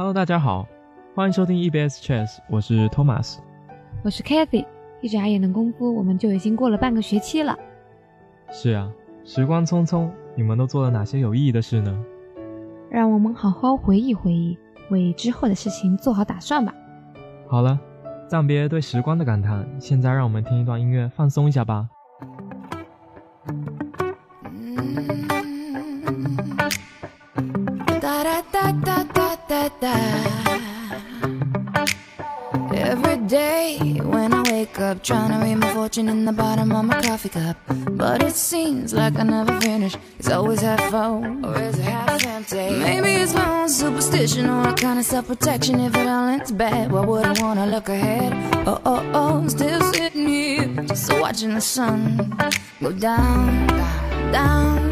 Hello，大家好，欢迎收听 EBS Chess，我是 Thomas，我是 Kathy。一眨眼的功夫，我们就已经过了半个学期了。是啊，时光匆匆，你们都做了哪些有意义的事呢？让我们好好回忆回忆，为之后的事情做好打算吧。好了，暂别对时光的感叹，现在让我们听一段音乐，放松一下吧。Up trying to read my fortune in the bottom of my coffee cup. But it seems like I never finish. It's always half full, or is it half empty? Maybe it's my own superstition or a kind of self protection. If it all ends bad, why would I wanna look ahead? Oh, oh, oh, still sitting here, just watching the sun go down, down, down.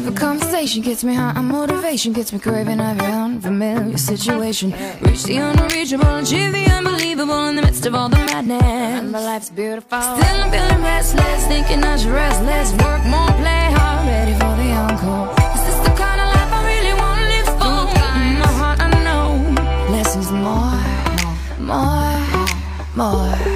A mm. conversation gets me high, motivation gets me craving every unfamiliar situation. Reach the unreachable, achieve the unbelievable in the midst of all the madness. Remember life's beautiful. Still I'm feeling restless, thinking I should rest less, work more, play hard, ready for the encore. Is this the kind of life I really wanna live for? In my heart I know, lessons more, more, more.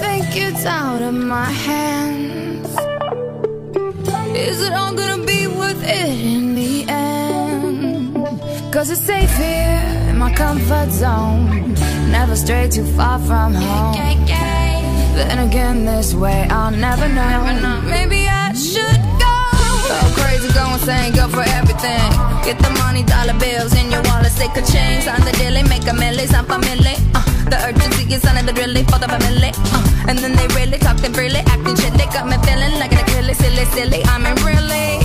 Cause it's out of my hands. Is it all gonna be worth it in the end? 'Cause it's safe here in my comfort zone. Never stray too far from home. Then again this way I'll never know. Maybe I should go. Go crazy, go insane, go for everything. Get the money, dollar bills in your wallet Stick a chain, sign the dealing, make a milli, for milli uh, The urgency is under the really for the family uh, And then they really talking freely, acting chilly Got me feeling like an Achilles, silly, silly. I mean really,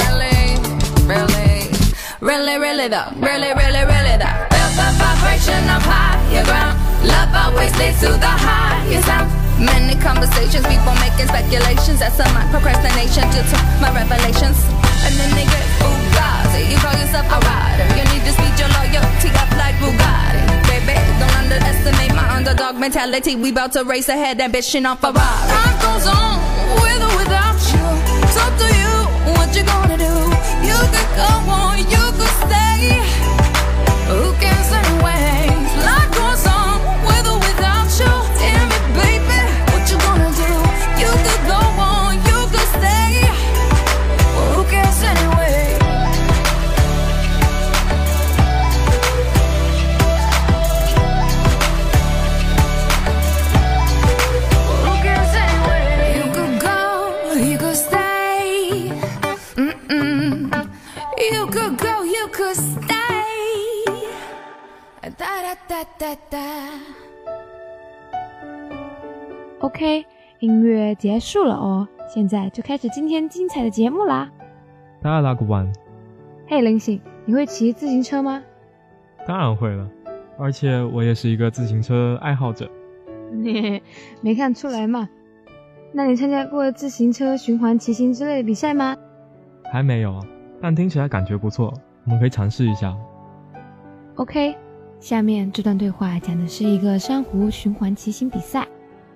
really, really Really, really though, really, really, really though Feel the vibration of higher ground. Love always leads to the highest sound. Many conversations, people making speculations. That's some my procrastination due to my revelations. And then they get Bugatti You call yourself a rider. You need to speed your loyalty up like Bugatti underestimate my underdog mentality. We bout to race ahead, ambition on Ferrari. Life goes on, with or without you. It's up to you, what you gonna do. You could go on, OK，音乐结束了哦，现在就开始今天精彩的节目啦。大家拉个弯。嘿，林醒，你会骑自行车吗？当然会了，而且我也是一个自行车爱好者。没看出来嘛？那你参加过自行车循环骑行之类的比赛吗？还没有，但听起来感觉不错，我们可以尝试一下。OK。下面这段对话讲的是一个珊瑚循环骑行比赛。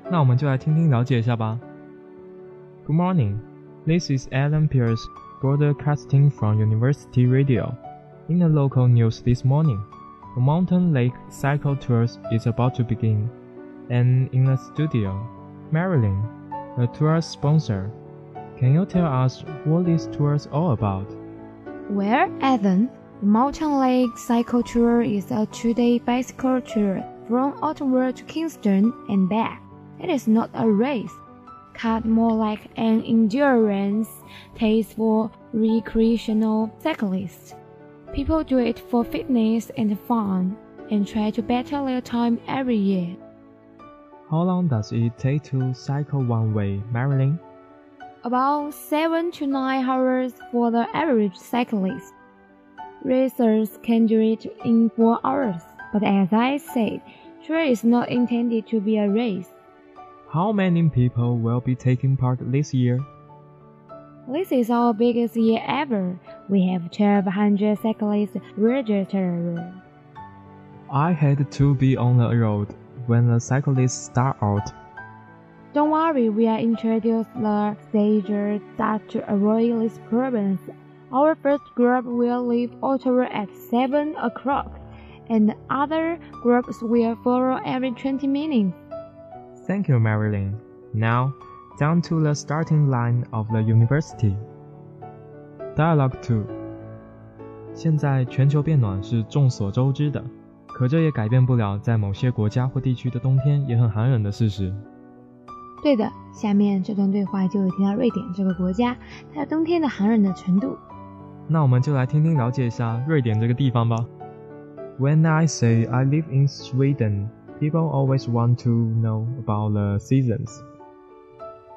那我们就来听听了解一下吧。Good morning, this is Alan Pierce broadcasting from University Radio. In the local news this morning, the Mountain Lake Cycle Tours is about to begin. And in the studio, Marilyn, a tour sponsor. Can you tell us what this tour is all about? Well, Ethan, the Mountain Lake Cycle Tour is a two-day bicycle tour from Ottawa to Kingston and back. It is not a race, cut more like an endurance test for recreational cyclists. People do it for fitness and fun and try to better their time every year. How long does it take to cycle one way, Marilyn? About 7 to 9 hours for the average cyclist. Racers can do it in 4 hours, but as I said, tour is not intended to be a race. How many people will be taking part this year? This is our biggest year ever. We have 1,200 cyclists registered. I had to be on the road when the cyclists start out. Don't worry, we are introduced the stages that to avoid these problems. Our first group will leave Ottawa at 7 o'clock, and other groups will follow every 20 minutes. Thank you, Marilyn. Now, down to the starting line of the university. Dialogue Two。现在全球变暖是众所周知的，可这也改变不了在某些国家或地区的冬天也很寒冷的事实。对的，下面这段对话就有提到瑞典这个国家，它冬天的寒冷的程度。 那我们就来听听了解一下瑞典这个地方吧。When I say I live in Sweden, people always want to know about the seasons.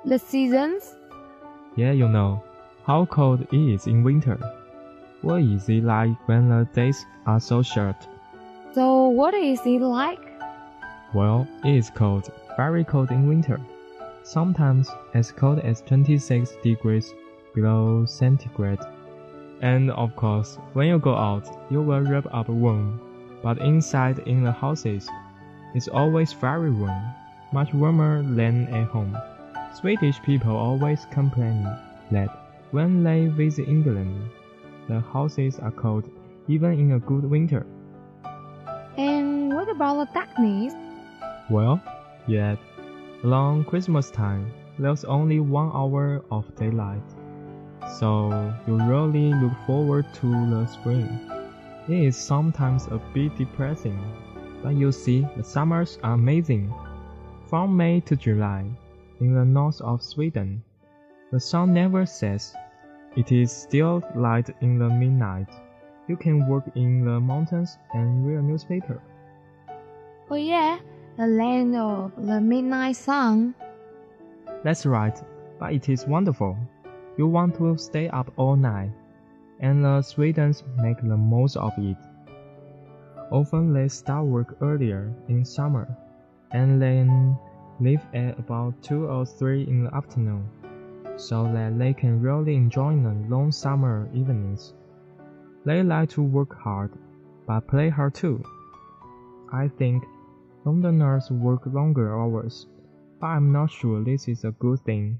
The seasons? Yeah, you know. How cold it is in winter. What is it like when the days are so short? So, what is it like? Well, it is cold, very cold in winter. Sometimes as cold as 26 degrees below centigrade. And of course, when you go out, you will wrap up warm. But inside in the houses, it's always very warm, much warmer than at home. Swedish people always complain that when they visit England, the houses are cold even in a good winter. And what about the darkness? Well, yet, along Christmas time, there's only one hour of daylight. So you really look forward to the spring. It is sometimes a bit depressing, but you see, the summers are amazing. From May to July, in the north of Sweden, the sun never sets. It is still light in the midnight. You can work in the mountains and read a newspaper. Oh yeah, the land of the midnight sun. That's right, but it is wonderful. You want to stay up all night, and the Swedes make the most of it. Often they start work earlier in summer, and then leave at about 2 or 3 in the afternoon, so that they can really enjoy the long summer evenings. They like to work hard, but play hard too. I think Londoners work longer hours, but I'm not sure this is a good thing.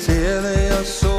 Tell your soul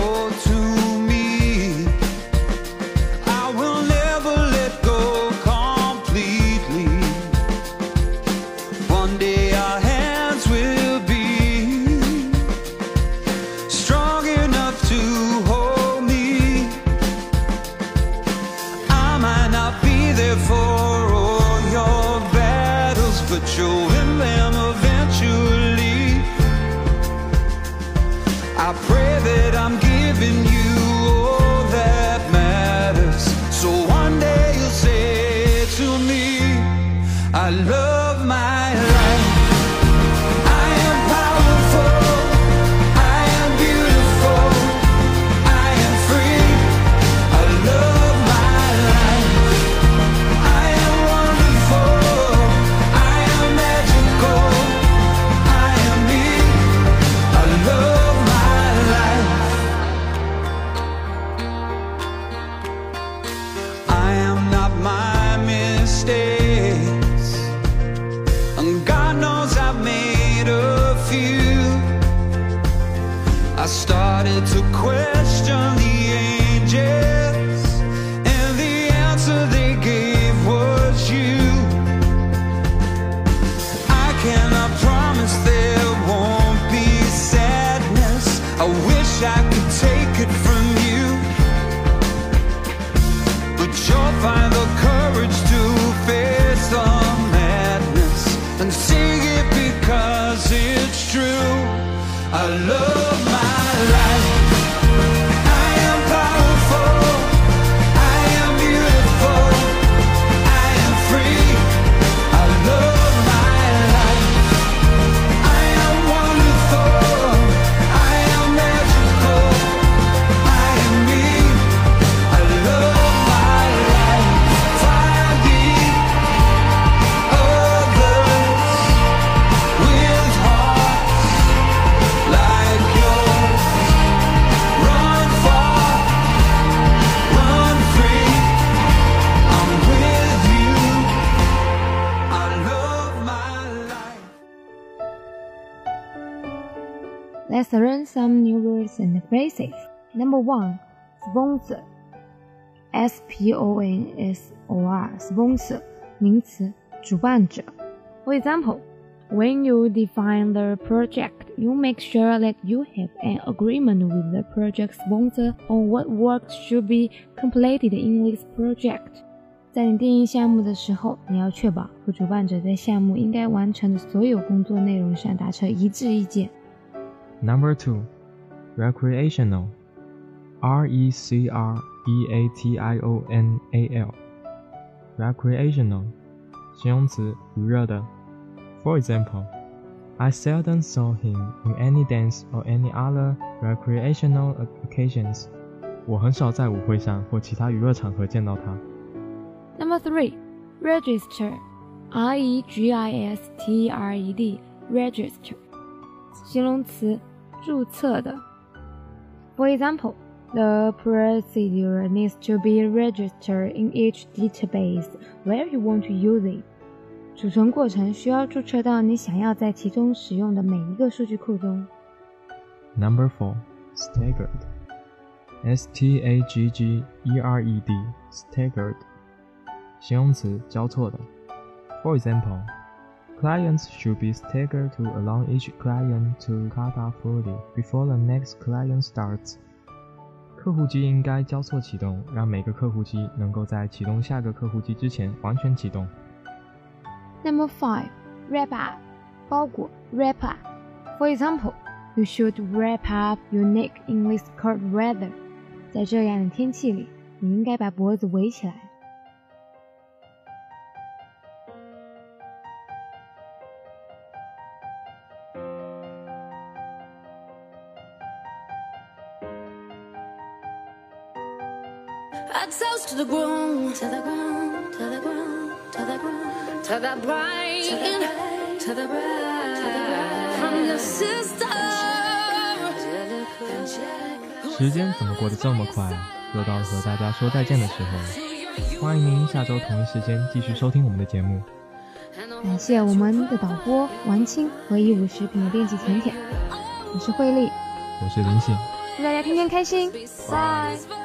Let's learn some new words and phrases. Number one, sponsor. S P O N S O R sponsor 名词，主办者。For example, when you define the project, you make sure that you have an agreement with the project sponsor on what work should be completed in this project. 在你定义项目的时候，你要确保和主办者在项目应该完成的所有工作内容上达成一致意见。 Number two, recreational. R E C R E A T I O N A L. Recreational. 形容词，娱乐的。For example, I seldom saw him in any dance or any other recreational occasions. 我很少在舞会上或其他娱乐场合见到他。Number three, register. R E G I S T R E D. Register. 形容词， 注册的。For example, the procedure needs to be registered in each database where you want to use it. 储存过程需要注册到你想要在其中使用的每一个数据库中。Number four, staggered. S T A G G E R E D. Staggered. 形容词，交错的。For example, clients should be staggered to allow each client to cut off fully before the next client starts. 客户机应该交错启动，让每个客户机能够在启动下个客户机之前完全启动。Number five, wrap up, 包裹 wrap up. For example, you should wrap up your neck in this cold weather. 在这样的天气里，你应该把脖子围起来。 Ground, to the bright, to the bright, from your sister. 时间怎么过得这么快啊？又到了和大家说再见的时候了。欢迎您下周同一时间继续收听我们的节目。感谢我们的导播王青和一五食品的编辑甜甜，我是慧丽，我是林醒，祝大家天天开心，拜。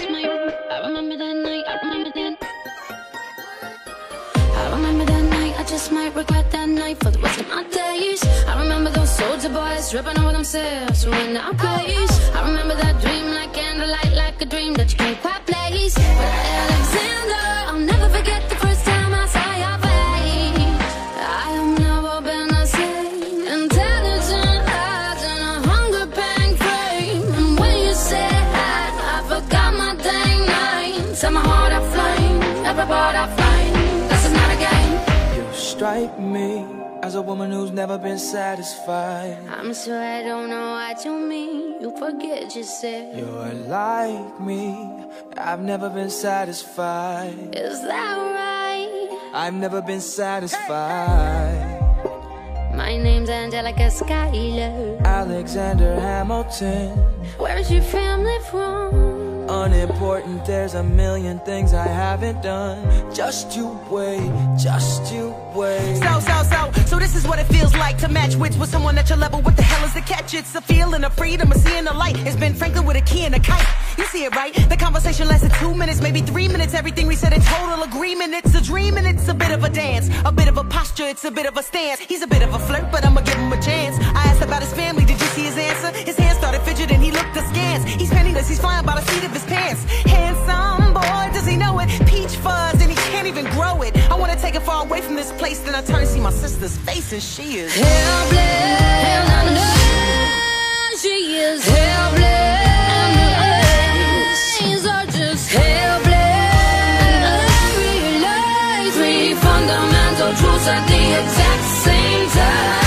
I. Remember that night, I remember that. I remember that night, I just might regret that night for the rest of my days. I remember those soldier boys ripping over themselves when I place. I remember that dream like candlelight, like a dream that you can't quite place. Alexander, I'll never forget Set my heart aflame, every part I find. This is not a game. You strike me as a woman who's never been satisfied. I'm sure I don't know what you mean. You forget yourself. You're like me, I've never been satisfied. Is that right? I've never been satisfied. My name's Angelica Schuyler. Alexander Hamilton, Where's your family from? Unimportant. There's a million things I haven't done. Just you wait, just you wait. So, so, so, so this is what it feels like to match wits with someone at your level. What the hell is the catch? It's a feeling of freedom, of seeing the light. It's Ben Franklin with a key and a kite. You see it, right? The conversation lasted two minutes, maybe three minutes. Everything we said in total agreement. It's a dream and it's a bit of a dance, a bit of a posture, it's a bit of a stance. He's a bit of a flirt, but I'ma give him a chance. I asked about his family, did you see his answer? His hands started fidgeting, he looked askance. He's penniless, he's flying by the seat of his pants. Handsome boy, does he know it? Peach fuzz, and he can't even grow it. I wanna take it far away from this place, then I turn to see my sister's face, and she is. Helpless. And I know she is helpless. Helpless, I realize we fundamental truths at the exact same time.